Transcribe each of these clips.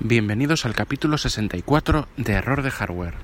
Bienvenidos al capítulo 64 de Error de Hardware.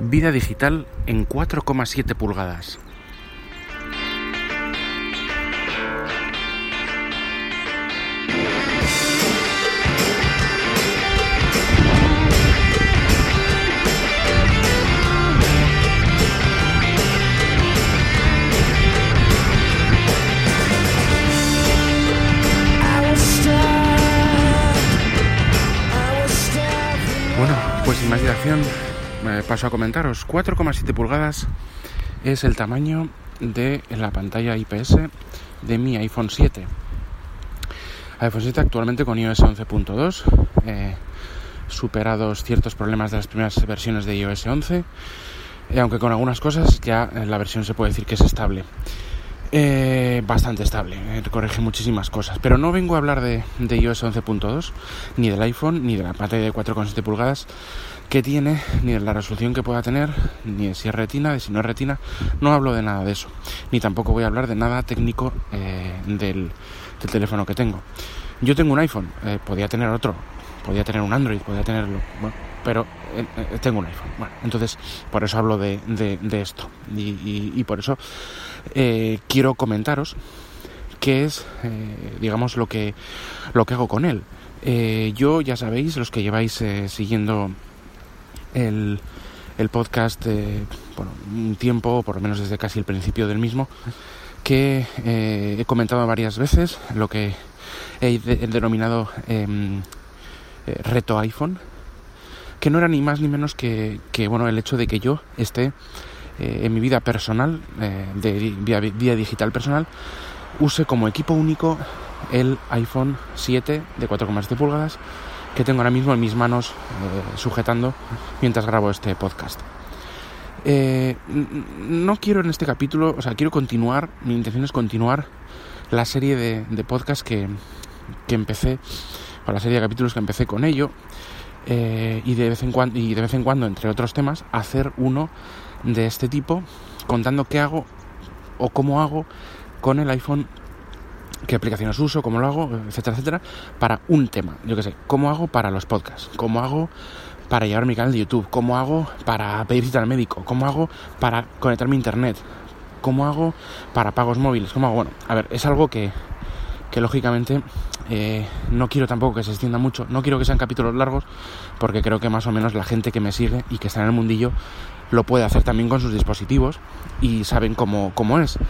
Vida digital en 4,7 pulgadas. Sin más dilación eh, paso a comentaros. 4,7 pulgadas es el tamaño de la pantalla IPS de mi iPhone 7. iPhone 7 actualmente con iOS 11.2, eh, superados ciertos problemas de las primeras versiones de iOS 11, eh, aunque con algunas cosas ya la versión se puede decir que es estable. Eh, bastante estable, eh, corrige muchísimas cosas. Pero no vengo a hablar de, de iOS 11.2, ni del iPhone, ni de la pantalla de 4,7 pulgadas que tiene, ni de la resolución que pueda tener, ni de si es retina, de si no es retina. No hablo de nada de eso. Ni tampoco voy a hablar de nada técnico eh, del, del, teléfono que tengo. Yo tengo un iPhone, eh, podía tener otro, podía tener un Android, podía tenerlo. Bueno, pero eh, tengo un iPhone. Bueno, entonces por eso hablo de, de, esto. Y, y, por eso eh, quiero comentaros qué es, eh, digamos, lo que, lo que hago con él. Eh, yo, ya sabéis, los que lleváis eh, siguiendo el, el podcast bueno, un tiempo, por lo menos desde casi el principio del mismo, que he comentado varias veces lo que he, he denominado em, reto iPhone que no era ni más ni menos que, bueno, el hecho de que yo esté eh, en mi vida personal, eh, de vida, digital personal, use como equipo único el iPhone 7 de 4,7 pulgadas que tengo ahora mismo en mis manos eh, sujetando mientras grabo este podcast. no quiero en este capítulo, o sea, quiero continuar, mi intención es continuar la serie de, de podcasts que, que empecé, o la serie de capítulos que empecé con ello, eh, y, de vez en cuando, y de vez en cuando, entre otros temas, hacer uno de este tipo contando qué hago o cómo hago con el iPhone, qué aplicaciones uso, cómo lo hago, etcétera, etcétera, para un tema. Yo qué sé, cómo hago para los podcasts, cómo hago para llevar mi canal de YouTube, cómo hago para pedir cita al médico, cómo hago para conectarme a internet, cómo hago para pagos móviles, cómo hago, bueno, a ver, es algo que, que lógicamente eh, no quiero tampoco que se extienda mucho, no quiero que sean capítulos largos, porque creo que más o menos la gente que me sigue y que está en el mundillo lo puede hacer también con sus dispositivos y saben cómo, cómo es.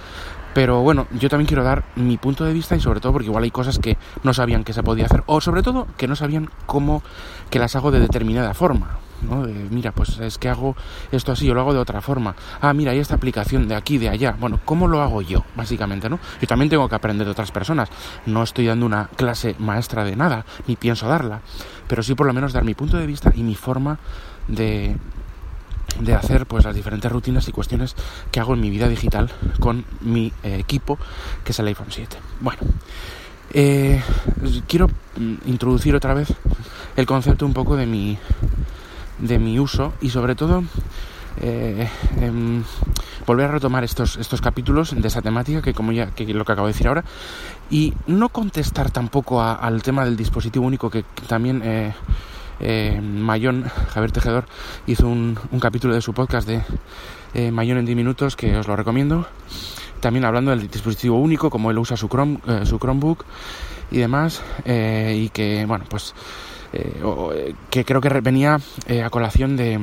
Pero bueno, yo también quiero dar mi punto de vista y sobre todo porque igual hay cosas que no sabían que se podía hacer o sobre todo que no sabían cómo que las hago de determinada forma. ¿No? Mira, pues es que hago esto así, yo lo hago de otra forma. Ah, mira, hay esta aplicación de aquí, de allá. Bueno, ¿cómo lo hago yo, básicamente, no? Yo también tengo que aprender de otras personas. No estoy dando una clase maestra de nada, ni pienso darla, pero sí por lo menos dar mi punto de vista y mi forma de, de hacer pues las diferentes rutinas y cuestiones que hago en mi vida digital con mi eh, equipo, que es el iPhone 7. Bueno, eh, quiero introducir otra vez el concepto un poco de mi de mi uso y sobre todo eh, eh, volver a retomar estos, estos capítulos de esa temática que como ya que lo que acabo de decir ahora y no contestar tampoco a, al tema del dispositivo único que, también eh, eh, Mayón, Javier Tejedor hizo un, un, capítulo de su podcast de Mayón en 10 minutos que os lo recomiendo. También hablando del dispositivo único como él usa su, Chrome, su Chromebook y demás y que bueno pues eh, que creo que venía eh, a colación de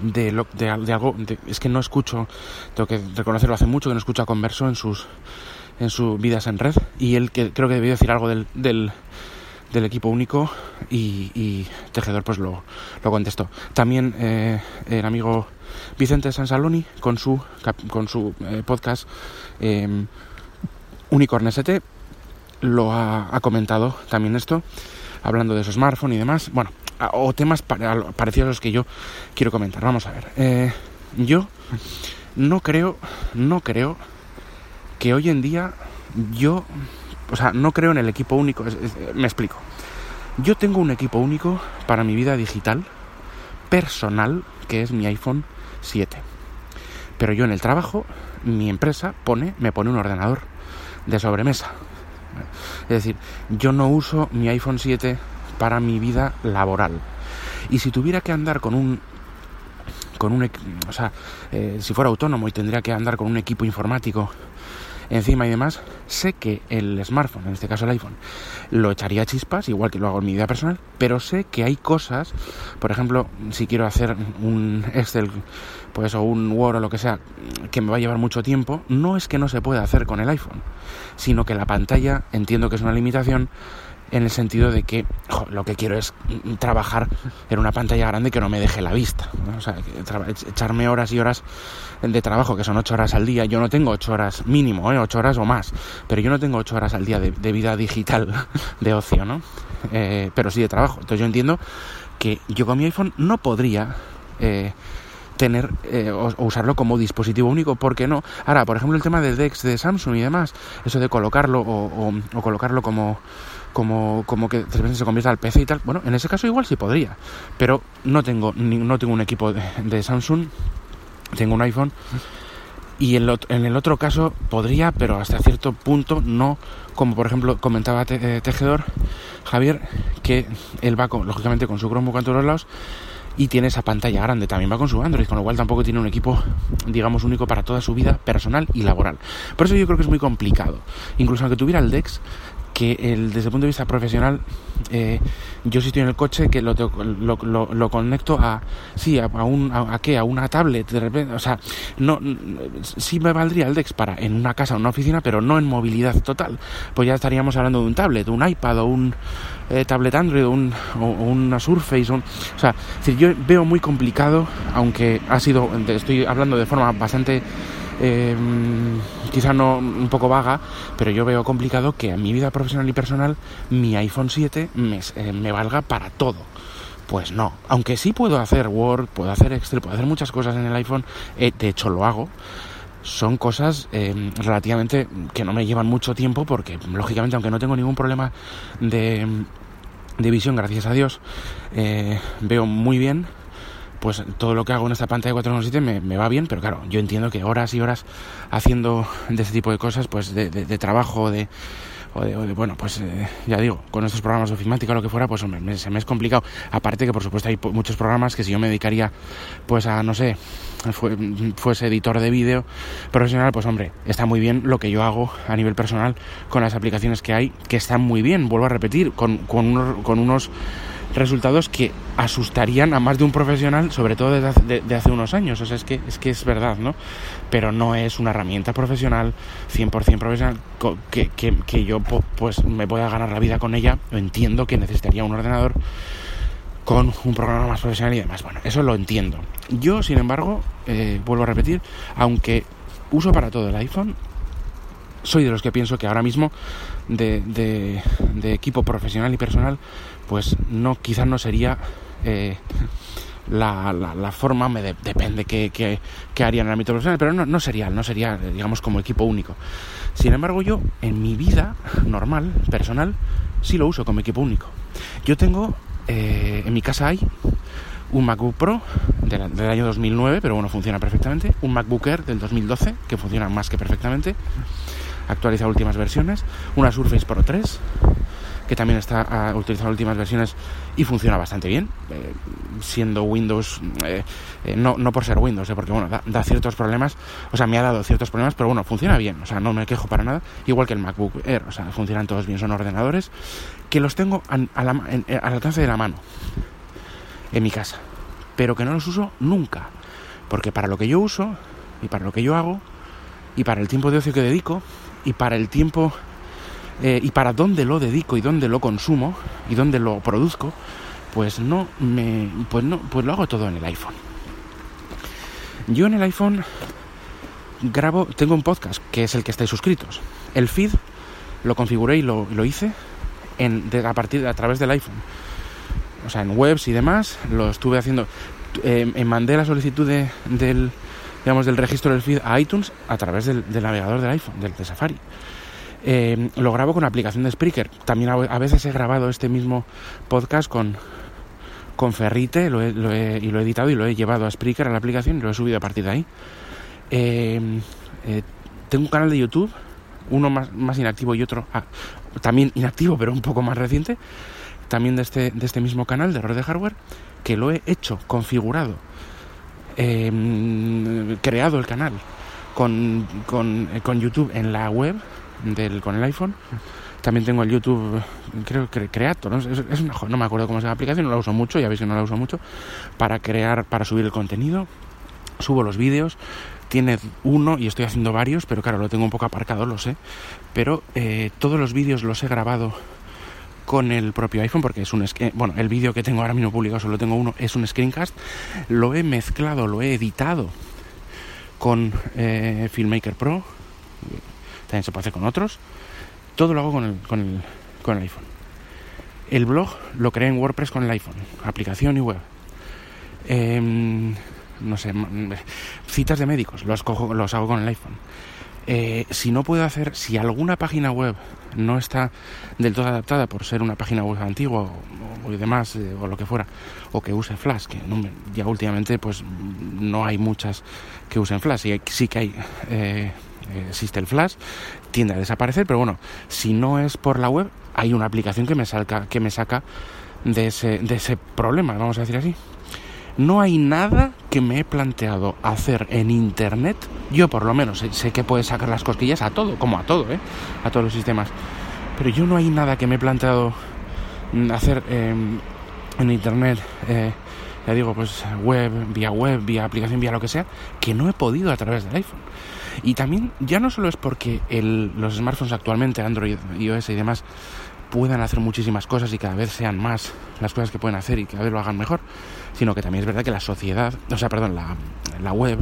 de, lo, de, de algo es que no escucho tengo que reconocerlo hace mucho que no escucho a Converso en sus en sus vidas en red y él que creo que debió decir algo del, del, equipo único y, y, Tejedor pues lo, lo contestó. También eh, el amigo Vicente Sansaloni con su con su eh, podcast eh, Unicorn lo ha, ha comentado también esto hablando de su smartphone y demás, bueno, o temas parecidos a los que yo quiero comentar. Vamos a ver, eh, yo no creo, no creo que hoy en día yo, o sea, no creo en el equipo único, me explico. Yo tengo un equipo único para mi vida digital personal, que es mi iPhone 7. Pero yo en el trabajo, mi empresa pone, me pone un ordenador de sobremesa. Es decir, yo no uso mi iPhone 7 para mi vida laboral. Y si tuviera que andar con un con un o sea, eh, si fuera autónomo y tendría que andar con un equipo informático encima y demás, sé que el smartphone, en este caso el iPhone, lo echaría chispas, igual que lo hago en mi vida personal, pero sé que hay cosas, por ejemplo, si quiero hacer un Excel, pues o un Word o lo que sea, que me va a llevar mucho tiempo, no es que no se pueda hacer con el iPhone, sino que la pantalla, entiendo que es una limitación, en el sentido de que lo que quiero es trabajar en una pantalla grande que no me deje la vista. O sea, echarme horas y horas de trabajo, que son ocho horas al día. Yo no tengo ocho horas mínimo, ¿eh? ocho horas o más, pero yo no tengo ocho horas al día de, vida digital, de ocio, ¿no? Eh, pero sí de trabajo. Entonces yo entiendo que yo con mi iPhone no podría... Eh, tener eh, o, usarlo como dispositivo único, ¿por qué no? Ahora, por ejemplo, el tema del DeX de Samsung y demás, eso de colocarlo o colocarlo como como, como que se convierta al PC y tal. Bueno, en ese caso igual sí podría, pero no tengo, no tengo un equipo de, Samsung, tengo un iPhone. Y en, en, el otro caso podría, pero hasta cierto punto no, como por ejemplo comentaba eh, Tejedor Javier, que él va lógicamente con su Chromebook a todos lados y tiene esa pantalla grande, también va con su Android, con lo cual tampoco tiene un equipo, digamos, único para toda su vida personal y laboral. Por eso yo creo que es muy complicado. Incluso aunque tuviera el DEX, que el, desde el punto de vista profesional, eh, yo si estoy en el coche que lo, lo, lo, conecto a, sí, a, un, a, qué, a una tablet, de repente, o sea, no, sí me valdría el DEX para en una casa o una oficina, pero no en movilidad total, pues ya estaríamos hablando de un tablet, un iPad o un eh, tablet Android o, un, o, una Surface, o sea, yo veo muy complicado, aunque ha sido, estoy hablando de forma bastante eh, quizá no un poco vaga, pero yo veo complicado que en mi vida profesional y personal mi iPhone 7 eh, me, valga para todo. Pues no, aunque sí puedo hacer Word, puedo hacer Excel, puedo hacer muchas cosas en el iPhone, eh, de hecho lo hago, son cosas eh, relativamente que no me llevan mucho tiempo porque lógicamente aunque no tengo ningún problema de, de visión, gracias a Dios, veo muy bien pues todo lo que hago en esta pantalla de 417 me, me va bien, pero claro, yo entiendo que horas y horas haciendo de este tipo de cosas, pues de, de, trabajo, de, o de, bueno, pues eh, ya digo, con estos programas de ofimática o lo que fuera, pues hombre, se me es complicado. Aparte que por supuesto hay muchos programas que si yo me dedicaría pues a, no sé, fuese editor de vídeo profesional, pues hombre, está muy bien lo que yo hago a nivel personal con las aplicaciones que hay, que están muy bien, vuelvo a repetir, con, con, con unos resultados que asustarían a más de un profesional, sobre todo desde de, hace unos años. O sea, es que, es que es verdad, ¿no? Pero no es una herramienta profesional, 100% profesional, que, que, que yo pues me pueda ganar la vida con ella. Entiendo que necesitaría un ordenador con un programa más profesional y demás. Bueno, eso lo entiendo. Yo, sin embargo, eh, vuelvo a repetir, aunque uso para todo el iPhone, soy de los que pienso que ahora mismo de, de equipo profesional y personal pues no, quizás no sería eh, la, la, forma, me depende qué, qué, haría en el ámbito profesional, pero no, no sería, no sería, digamos, como equipo único. Sin embargo, yo en mi vida normal, personal, sí lo uso como equipo único. Yo tengo, eh, en mi casa hay un MacBook Pro del, del, año 2009, pero bueno, funciona perfectamente, un MacBook Air del 2012, que funciona más que perfectamente, actualiza últimas versiones, una Surface Pro 3, que también está uh, utilizando últimas versiones y funciona bastante bien, eh, siendo Windows, eh, eh, no, no por ser Windows, porque bueno, da, ciertos problemas, o sea, me ha dado ciertos problemas, pero bueno, funciona bien, o sea, no me quejo para nada, igual que el MacBook Air, o sea, funcionan todos bien, son ordenadores que los tengo al alcance de la mano en mi casa, pero que no los uso nunca, porque para lo que yo uso y para lo que yo hago y para el tiempo de ocio que dedico y para el tiempo eh, y para dónde lo dedico y dónde lo consumo y dónde lo produzco, pues no me pues no pues lo hago todo en el iPhone. Yo en el iPhone grabo, tengo un podcast que es el que estáis suscritos. El feed lo configuré y lo, hice en, a partir a través del iPhone. O sea, en webs y demás, lo estuve haciendo. Eh, mandé la solicitud del, digamos, del registro del feed a iTunes a través del, navegador del iPhone, del de Safari. Eh, lo grabo con aplicación de Spreaker. También a veces he grabado este mismo podcast con, con Ferrite lo y lo he editado y lo he llevado a Spreaker a la aplicación y lo he subido a partir de ahí. Em, eh, tengo un canal de YouTube, uno más, más inactivo y otro ah, también inactivo, pero un poco más reciente, también de este, de este mismo canal de Red de Hardware, que lo he hecho, configurado, em, creado el canal con, con, con, YouTube en la web del, con el iPhone. También tengo el YouTube, creo que Creator, ¿no? Es, una, no me acuerdo cómo llama la aplicación, no la uso mucho, ya veis que no la uso mucho, para crear, para subir el contenido. Subo los vídeos, tiene uno y estoy haciendo varios, pero claro, lo tengo un poco aparcado, lo sé. Pero eh, todos los vídeos los he grabado con el propio iPhone, porque es un bueno, el vídeo que tengo ahora mismo publicado solo tengo uno, es un screencast. Lo he mezclado, lo he editado con eh, Filmmaker Pro, también se puede hacer con otros. Todo lo hago con el, con el, con el iPhone. El blog lo creé en WordPress con el iPhone, aplicación y web. Eh, no sé, citas de médicos, los, cojo, los hago con el iPhone. Eh, si no puedo hacer, si alguna página web no está del todo adaptada por ser una página web antigua o, demás, eh, o lo que fuera, o que use Flash, que ya últimamente pues no hay muchas que usen Flash, y sí que hay, eh, existe el Flash, tiende a desaparecer, pero bueno, si no es por la web, hay una aplicación que me, salga, que me saca de ese, de ese problema, vamos a decir así. No hay nada que me he planteado hacer en Internet. Yo por lo menos sé, que puedes sacar las cosquillas a todo, como a todo, ¿eh? A todos los sistemas. Pero yo no hay nada que me he planteado mm, hacer em, en Internet. Eh, ya digo, pues web, vía web, vía aplicación, vía lo que sea, que no he podido a través del iPhone. Y también ya no solo es porque los smartphones actualmente, Android, iOS y demás, puedan hacer muchísimas cosas y cada vez sean más las cosas que pueden hacer y cada vez lo hagan mejor, sino que también es verdad que la sociedad, o sea, perdón, la, web,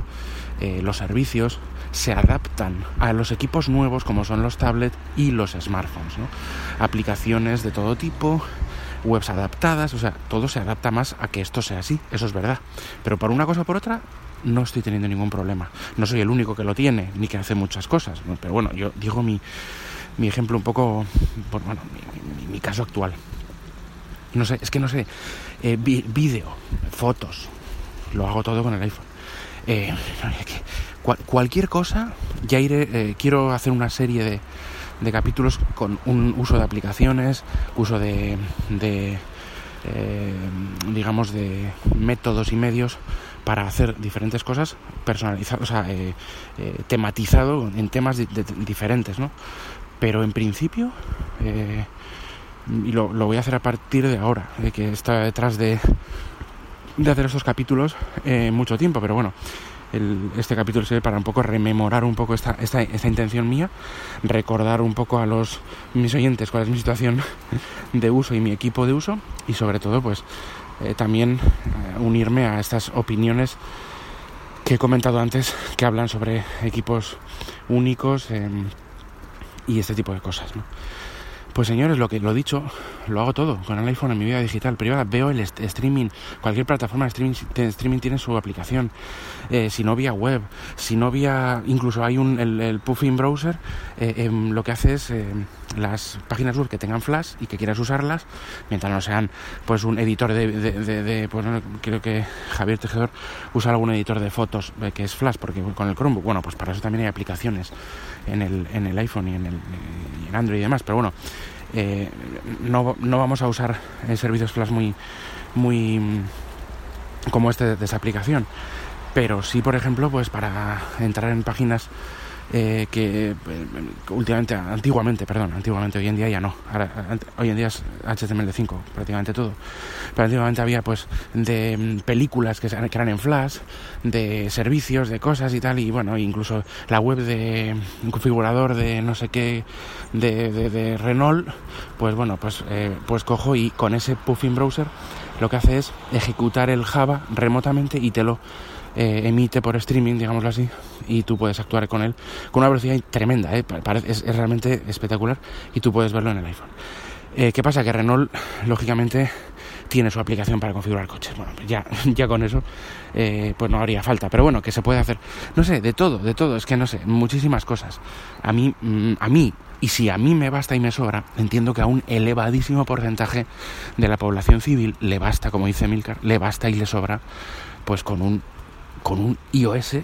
eh, los servicios se adaptan a los equipos nuevos como son los tablets y los smartphones, ¿no? Aplicaciones de todo tipo, webs adaptadas, o sea, todo se adapta más a que esto sea así, eso es verdad. Pero por una cosa o por otra, no estoy teniendo ningún problema. No soy el único que lo tiene, ni que hace muchas cosas, pero bueno, yo digo mi, mi ejemplo un poco, bueno, mi, caso actual. No sé, es que no sé, eh, vídeo, fotos, lo hago todo con el iPhone. Eh, cualquier cosa, ya iré, eh, quiero hacer una serie de, de, capítulos con un uso de aplicaciones, uso de, de digamos, de métodos y medios para hacer diferentes cosas personalizadas, o sea, tematizado en temas diferentes, ¿no? Pero en principio, eh, y lo, voy a hacer a partir de ahora, de que está detrás de, de hacer estos capítulos eh, mucho tiempo, pero bueno, este capítulo sirve para un poco rememorar un poco esta, esta, esta, intención mía, recordar un poco a los mis oyentes cuál es mi situación de uso y mi equipo de uso y sobre todo pues eh, también unirme a estas opiniones que he comentado antes que hablan sobre equipos únicos y este tipo de cosas, ¿no? Pues señores, lo que lo dicho, lo hago todo con el iPhone en mi vida digital privada. Veo el streaming, cualquier plataforma de streaming, streaming tiene su aplicación. Eh, si no vía web, si no vía, incluso hay un el, Puffin browser, eh, em, lo que hace es eh, las páginas web que tengan Flash y que quieras usarlas, mientras no sean pues un editor de, de, pues creo que Javier Tejedor usa algún editor de fotos que es Flash, porque con el Chromebook, bueno, pues para eso también hay aplicaciones en el, en el iPhone y en, el, en Android y demás, pero bueno, eh, no, no, vamos a usar servicios Flash muy, muy mm, como este de esa aplicación, pero sí, por ejemplo, pues para entrar en páginas eh, que eh, últimamente, antiguamente, perdón, antiguamente, hoy en día ya no. hoy en día es HTML5, prácticamente todo. Pero antiguamente había pues de mm, películas que, eran en Flash, de servicios, de cosas y tal, y bueno, incluso la web de un configurador de no sé qué, de, de, Renault, pues bueno, pues, eh, pues cojo y con ese Puffin Browser lo que hace es ejecutar el Java remotamente y te lo eh, emite por streaming, digámoslo así, y tú puedes actuar con él con una velocidad tremenda, ¿eh? es, realmente espectacular y tú puedes verlo en el iPhone. Eh, ¿Qué pasa? Que Renault, lógicamente, tiene su aplicación para configurar coches. Bueno, pues ya, ya con eso pues no haría falta. Pero bueno, que se puede hacer, no sé, de todo, de todo, es que no sé, muchísimas cosas. A mí, mm, a mí, y si a mí me basta y me sobra, entiendo que a un elevadísimo porcentaje de la población civil le basta, como dice Milcar, le basta y le sobra, pues con un con un iOS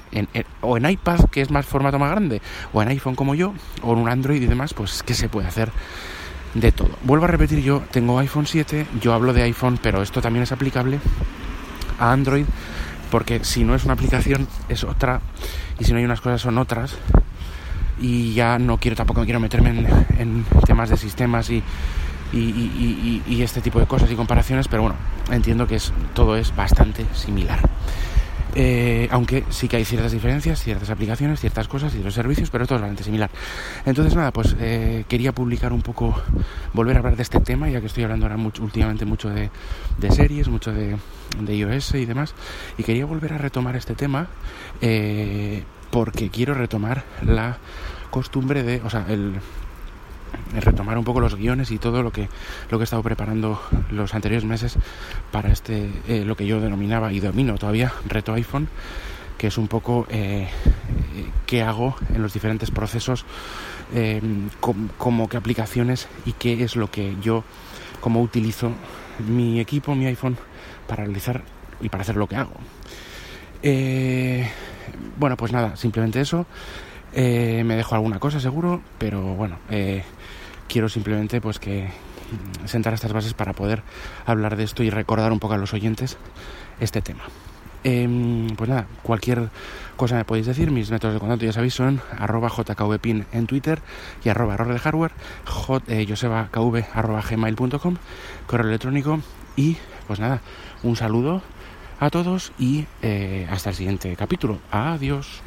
o en iPad, que es más formato más grande, o en iPhone como yo, o en un Android y demás, pues que se puede hacer de todo. Vuelvo a repetir, yo tengo iPhone 7, yo hablo de iPhone, pero esto también es aplicable a Android, porque si no es una aplicación es otra, y si no hay unas cosas son otras, y ya no quiero tampoco quiero meterme en, temas de sistemas y, y, este tipo de cosas y comparaciones, pero bueno, entiendo que es, todo es bastante similar. Eh, aunque sí que hay ciertas diferencias, ciertas aplicaciones, ciertas cosas y los servicios, pero todo es bastante similar. Entonces nada, pues eh, quería publicar un poco, volver a hablar de este tema, ya que estoy hablando ahora últimamente mucho de, series, mucho de, iOS y demás, y quería volver a retomar este tema eh, porque quiero retomar la costumbre de, o sea, el, retomar un poco los guiones y todo lo que lo que he estado preparando los anteriores meses para este eh, lo que yo denominaba y domino todavía reto iPhone que es un poco eh, qué hago en los diferentes procesos eh, como que aplicaciones y qué es lo que yo como utilizo mi equipo mi iPhone para realizar y para hacer lo que hago. Bueno pues nada simplemente eso me dejo alguna cosa seguro pero bueno quiero simplemente pues que mm, sentar estas bases para poder hablar de esto y recordar un poco a los oyentes este tema. Em, pues nada, cualquier cosa me podéis decir, mis métodos de contacto ya sabéis son arroba jkvpin en Twitter y arroba error de hardware, eh, gmail.com, correo electrónico y pues nada, un saludo a todos y eh, hasta el siguiente capítulo. Adiós.